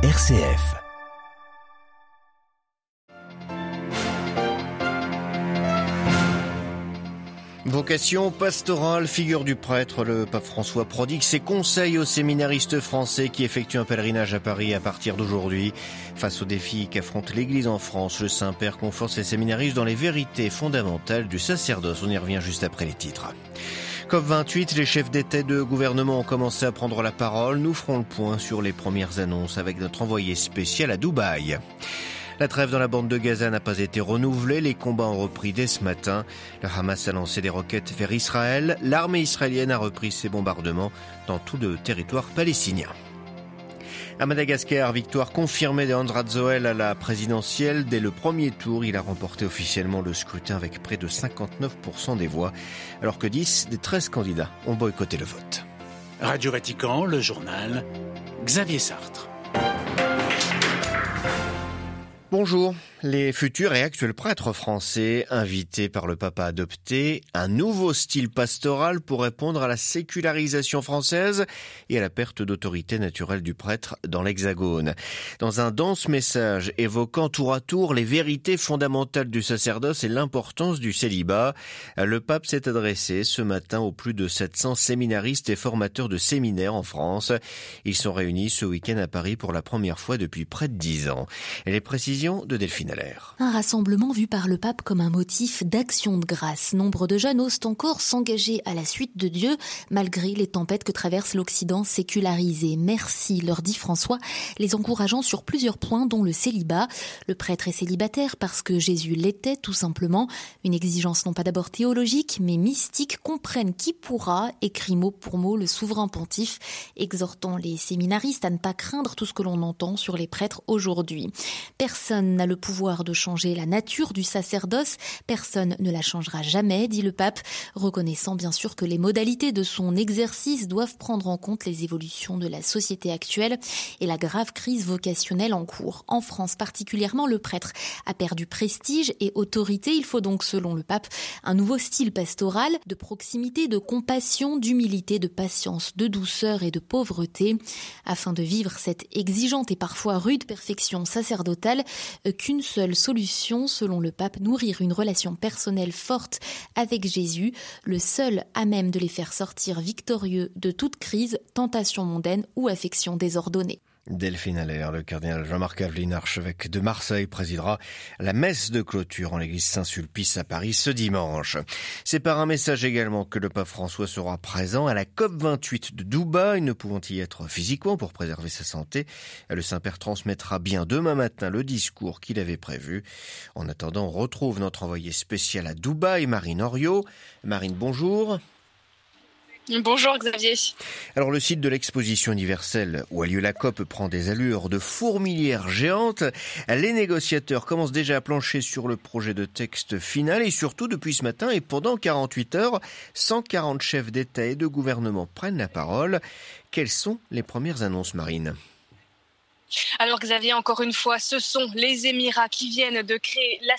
RCF. Vocation pastorale, figure du prêtre, le pape François prodigue ses conseils aux séminaristes français qui effectuent un pèlerinage à Paris à partir d'aujourd'hui. Face aux défis qu'affronte l'Église en France, le Saint-Père conforte ses séminaristes dans les vérités fondamentales du sacerdoce. On y revient juste après les titres. COP28, les chefs d'État de gouvernement ont commencé à prendre la parole. Nous ferons le point sur les premières annonces avec notre envoyé spécial à Dubaï. La trêve dans la bande de Gaza n'a pas été renouvelée. Les combats ont repris dès ce matin. Le Hamas a lancé des roquettes vers Israël. L'armée israélienne a repris ses bombardements dans tout le territoire palestinien. À Madagascar, victoire confirmée de Andrade Zoel à la présidentielle. Dès le premier tour, il a remporté officiellement le scrutin avec près de 59% des voix, alors que 10 des 13 candidats ont boycotté le vote. Radio Vatican, le journal, Xavier Sartre. Bonjour. Les futurs et actuels prêtres français invités par le pape à adopter un nouveau style pastoral pour répondre à la sécularisation française et à la perte d'autorité naturelle du prêtre dans l'Hexagone. Dans un dense message évoquant tour à tour les vérités fondamentales du sacerdoce et l'importance du célibat, le pape s'est adressé ce matin aux plus de 700 séminaristes et formateurs de séminaires en France. Ils sont réunis ce week-end à Paris pour la première fois depuis près de dix ans. Et les précisions de Delphine un rassemblement vu par le pape comme un motif d'action de grâce. Nombre de jeunes osent encore s'engager à la suite de Dieu, malgré les tempêtes que traverse l'Occident sécularisé. Merci, leur dit François, les encourageant sur plusieurs points, dont le célibat. Le prêtre est célibataire parce que Jésus l'était, tout simplement. Une exigence non pas d'abord théologique, mais mystique, comprenne qui pourra, écrit mot pour mot le souverain pontife, exhortant les séminaristes à ne pas craindre tout ce que l'on entend sur les prêtres aujourd'hui. Personne n'a le pouvoir de changer la nature du sacerdoce. Personne ne la changera jamais, dit le pape, reconnaissant bien sûr que les modalités de son exercice doivent prendre en compte les évolutions de la société actuelle et la grave crise vocationnelle en cours. En France particulièrement, le prêtre a perdu prestige et autorité. Il faut donc, selon le pape, un nouveau style pastoral de proximité, de compassion, d'humilité, de patience, de douceur et de pauvreté, afin de vivre cette exigeante et parfois rude perfection sacerdotale qu'une seule solution, selon le pape, nourrir une relation personnelle forte avec Jésus, le seul à même de les faire sortir victorieux de toute crise, tentation mondaine ou affection désordonnée. Delphine Allaire, le cardinal Jean-Marc Aveline, archevêque de Marseille, présidera la messe de clôture en l'église Saint-Sulpice à Paris ce dimanche. C'est par un message également que le pape François sera présent à la COP28 de Dubaï, ne pouvant y être physiquement pour préserver sa santé. Le Saint-Père transmettra bien demain matin le discours qu'il avait prévu. En attendant, on retrouve notre envoyé spécial à Dubaï, Marine Oriot. Marine, bonjour. Bonjour Xavier. Alors le site de l'exposition universelle où a lieu la COP prend des allures de fourmilière géante. Les négociateurs commencent déjà à plancher sur le projet de texte final et surtout depuis ce matin et pendant 48 heures, 140 chefs d'État et de gouvernement prennent la parole. Quelles sont les premières annonces marines alors Xavier, encore une fois, ce sont les Émirats qui viennent de créer la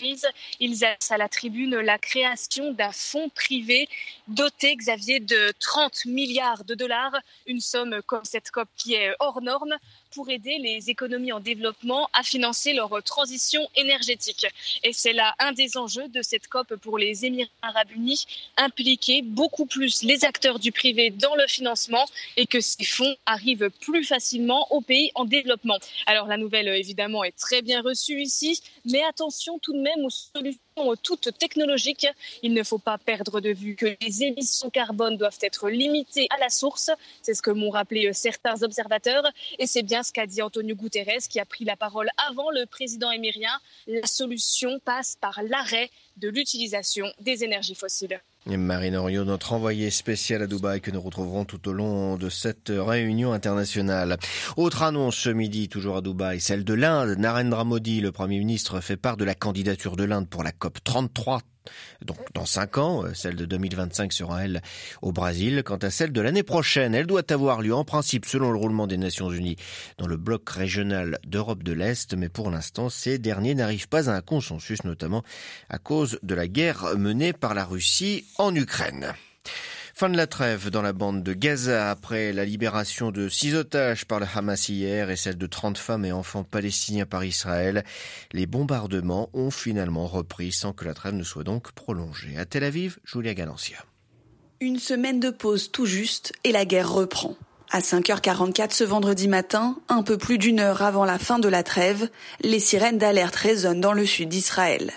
ils annoncent à la tribune la création d'un fonds privé doté, Xavier, de 30 milliards de dollars, une somme comme cette COP qui est hors norme pour aider les économies en développement à financer leur transition énergétique. Et c'est là un des enjeux de cette COP pour les Émirats arabes unis, impliquer beaucoup plus les acteurs du privé dans le financement et que ces fonds arrivent plus facilement aux pays en développement. Alors la nouvelle, évidemment, est très bien reçue ici, mais attention tout de même aux solutions toutes technologiques. Il ne faut pas perdre de vue que les émissions carbone doivent être limitées à la source. C'est ce que m'ont rappelé certains observateurs. Et c'est bien ce qu'a dit Antonio Guterres, qui a pris la parole avant le président émirien. La solution passe par l'arrêt de l'utilisation des énergies fossiles. Marine Orio, notre envoyée spéciale à Dubaï que nous retrouverons tout au long de cette réunion internationale. Autre annonce ce midi, toujours à Dubaï, celle de l'Inde. Narendra Modi, le Premier ministre, fait part de la candidature de l'Inde pour la COP 33 donc dans cinq ans, euh, celle de 2025 sera elle au Brésil. Quant à celle de l'année prochaine, elle doit avoir lieu en principe selon le roulement des Nations Unies dans le bloc régional d'Europe de l'Est, mais pour l'instant, ces derniers n'arrivent pas à un consensus, notamment à cause de la guerre menée par la Russie en Ukraine. Fin de la trêve dans la bande de Gaza après la libération de six otages par le Hamas hier et celle de 30 femmes et enfants palestiniens par Israël. Les bombardements ont finalement repris sans que la trêve ne soit donc prolongée. À Tel Aviv, Julia Galancia. Une semaine de pause tout juste et la guerre reprend. À 5h44 ce vendredi matin, un peu plus d'une heure avant la fin de la trêve, les sirènes d'alerte résonnent dans le sud d'Israël.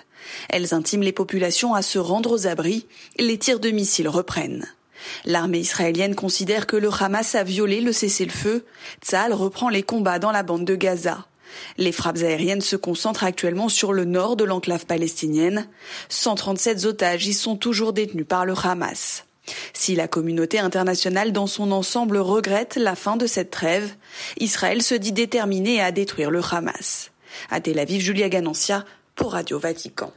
Elles intiment les populations à se rendre aux abris. Les tirs de missiles reprennent. L'armée israélienne considère que le Hamas a violé le cessez-le-feu. Tzal reprend les combats dans la bande de Gaza. Les frappes aériennes se concentrent actuellement sur le nord de l'enclave palestinienne. 137 otages y sont toujours détenus par le Hamas. Si la communauté internationale dans son ensemble regrette la fin de cette trêve, Israël se dit déterminé à détruire le Hamas. À Tel Aviv, Julia Ganancia pour Radio Vatican.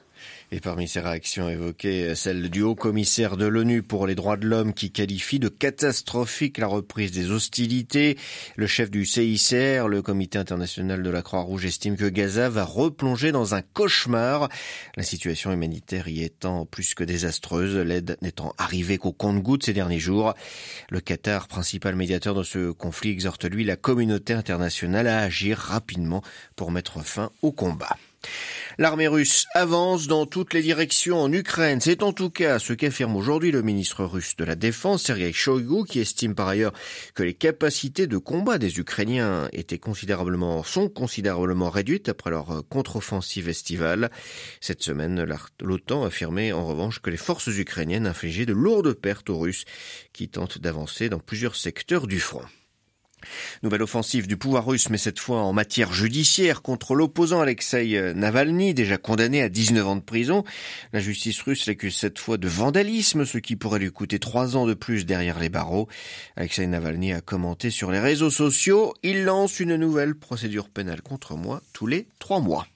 Et parmi ces réactions évoquées, celle du haut commissaire de l'ONU pour les droits de l'homme qui qualifie de catastrophique la reprise des hostilités. Le chef du CICR, le comité international de la Croix-Rouge, estime que Gaza va replonger dans un cauchemar. La situation humanitaire y étant plus que désastreuse, l'aide n'étant arrivée qu'au compte-gouttes ces derniers jours. Le Qatar, principal médiateur de ce conflit, exhorte lui la communauté internationale à agir rapidement pour mettre fin au combat. L'armée russe avance dans toutes les directions en Ukraine. C'est en tout cas ce qu'affirme aujourd'hui le ministre russe de la Défense, Sergei Shoigu, qui estime par ailleurs que les capacités de combat des Ukrainiens étaient considérablement, sont considérablement réduites après leur contre-offensive estivale. Cette semaine, l'OTAN affirmait en revanche que les forces ukrainiennes infligeaient de lourdes pertes aux Russes qui tentent d'avancer dans plusieurs secteurs du front. Nouvelle offensive du pouvoir russe, mais cette fois en matière judiciaire contre l'opposant Alexei Navalny, déjà condamné à 19 ans de prison. La justice russe l'accuse cette fois de vandalisme, ce qui pourrait lui coûter trois ans de plus derrière les barreaux. Alexei Navalny a commenté sur les réseaux sociaux, il lance une nouvelle procédure pénale contre moi tous les trois mois.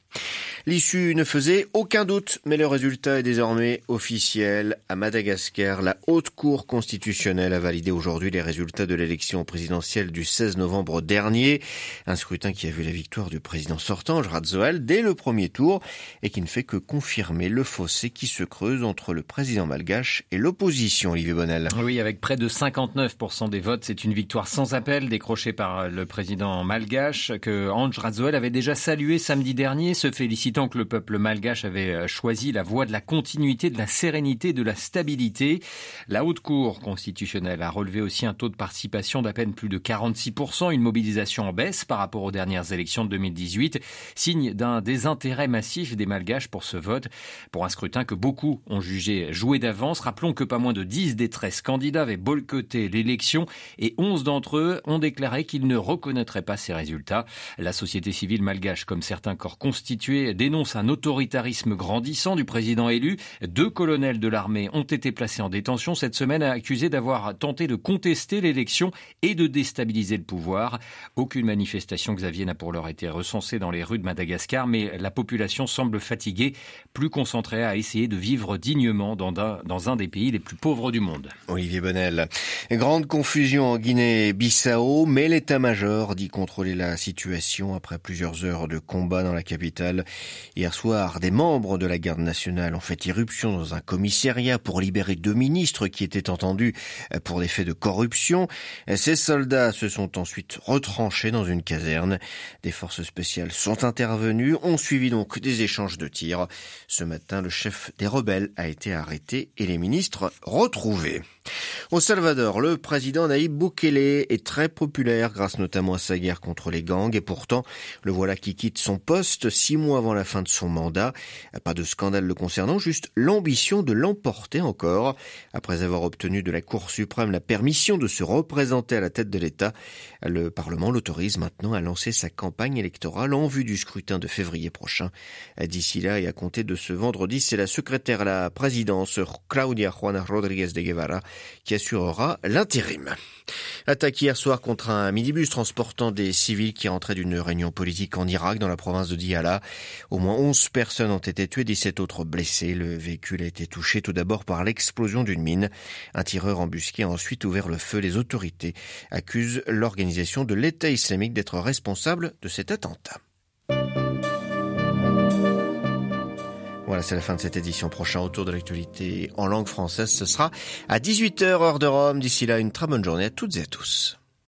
L'issue ne faisait aucun doute, mais le résultat est désormais officiel. À Madagascar, la Haute Cour constitutionnelle a validé aujourd'hui les résultats de l'élection présidentielle du 16 novembre dernier. Un scrutin qui a vu la victoire du président sortant, Radzoal, dès le premier tour et qui ne fait que confirmer le fossé qui se creuse entre le président malgache et l'opposition, Olivier Bonnel. Oui, avec près de 59% des votes, c'est une victoire sans appel décrochée par le président malgache que Ange Radzoal avait déjà salué samedi dernier, se félicite tant que le peuple malgache avait euh, choisi la voie de la continuité, de la sérénité, de la stabilité. La Haute Cour constitutionnelle a relevé aussi un taux de participation d'à peine plus de 46%, une mobilisation en baisse par rapport aux dernières élections de 2018, signe d'un désintérêt massif des malgaches pour ce vote, pour un scrutin que beaucoup ont jugé joué d'avance. Rappelons que pas moins de 10 des 13 candidats avaient boycotté l'élection et 11 d'entre eux ont déclaré qu'ils ne reconnaîtraient pas ces résultats. La société civile malgache, comme certains corps dénonce un autoritarisme grandissant du président élu. Deux colonels de l'armée ont été placés en détention cette semaine, accusés d'avoir tenté de contester l'élection et de déstabiliser le pouvoir. Aucune manifestation, Xavier, n'a pour l'heure été recensée dans les rues de Madagascar, mais la population semble fatiguée, plus concentrée à essayer de vivre dignement dans un, dans un des pays les plus pauvres du monde. Olivier Bonnel. Grande confusion en Guinée-Bissau, mais l'état-major dit contrôler la situation après plusieurs heures de combat dans la capitale. Hier soir, des membres de la garde nationale ont fait irruption dans un commissariat pour libérer deux ministres qui étaient entendus pour des faits de corruption. Ces soldats se sont ensuite retranchés dans une caserne. Des forces spéciales sont intervenues, ont suivi donc des échanges de tirs. Ce matin, le chef des rebelles a été arrêté et les ministres retrouvés. Au Salvador, le président Naïb Bukele est très populaire grâce notamment à sa guerre contre les gangs et pourtant le voilà qui quitte son poste mois avant la fin de son mandat. Pas de scandale le concernant, juste l'ambition de l'emporter encore. Après avoir obtenu de la Cour suprême la permission de se représenter à la tête de l'État, le Parlement l'autorise maintenant à lancer sa campagne électorale en vue du scrutin de février prochain. D'ici là et à compter de ce vendredi, c'est la secrétaire à la présidence, Claudia Juana Rodriguez de Guevara, qui assurera l'intérim. Attaque hier soir contre un minibus transportant des civils qui rentraient d'une réunion politique en Irak dans la province de Diyala. Au moins 11 personnes ont été tuées, 17 autres blessées. Le véhicule a été touché tout d'abord par l'explosion d'une mine. Un tireur embusqué a ensuite ouvert le feu. Les autorités accusent l'organisation de l'État islamique d'être responsable de cet attentat. Voilà, c'est la fin de cette édition. Prochain autour de l'actualité en langue française, ce sera à 18h heure de Rome. D'ici là, une très bonne journée à toutes et à tous.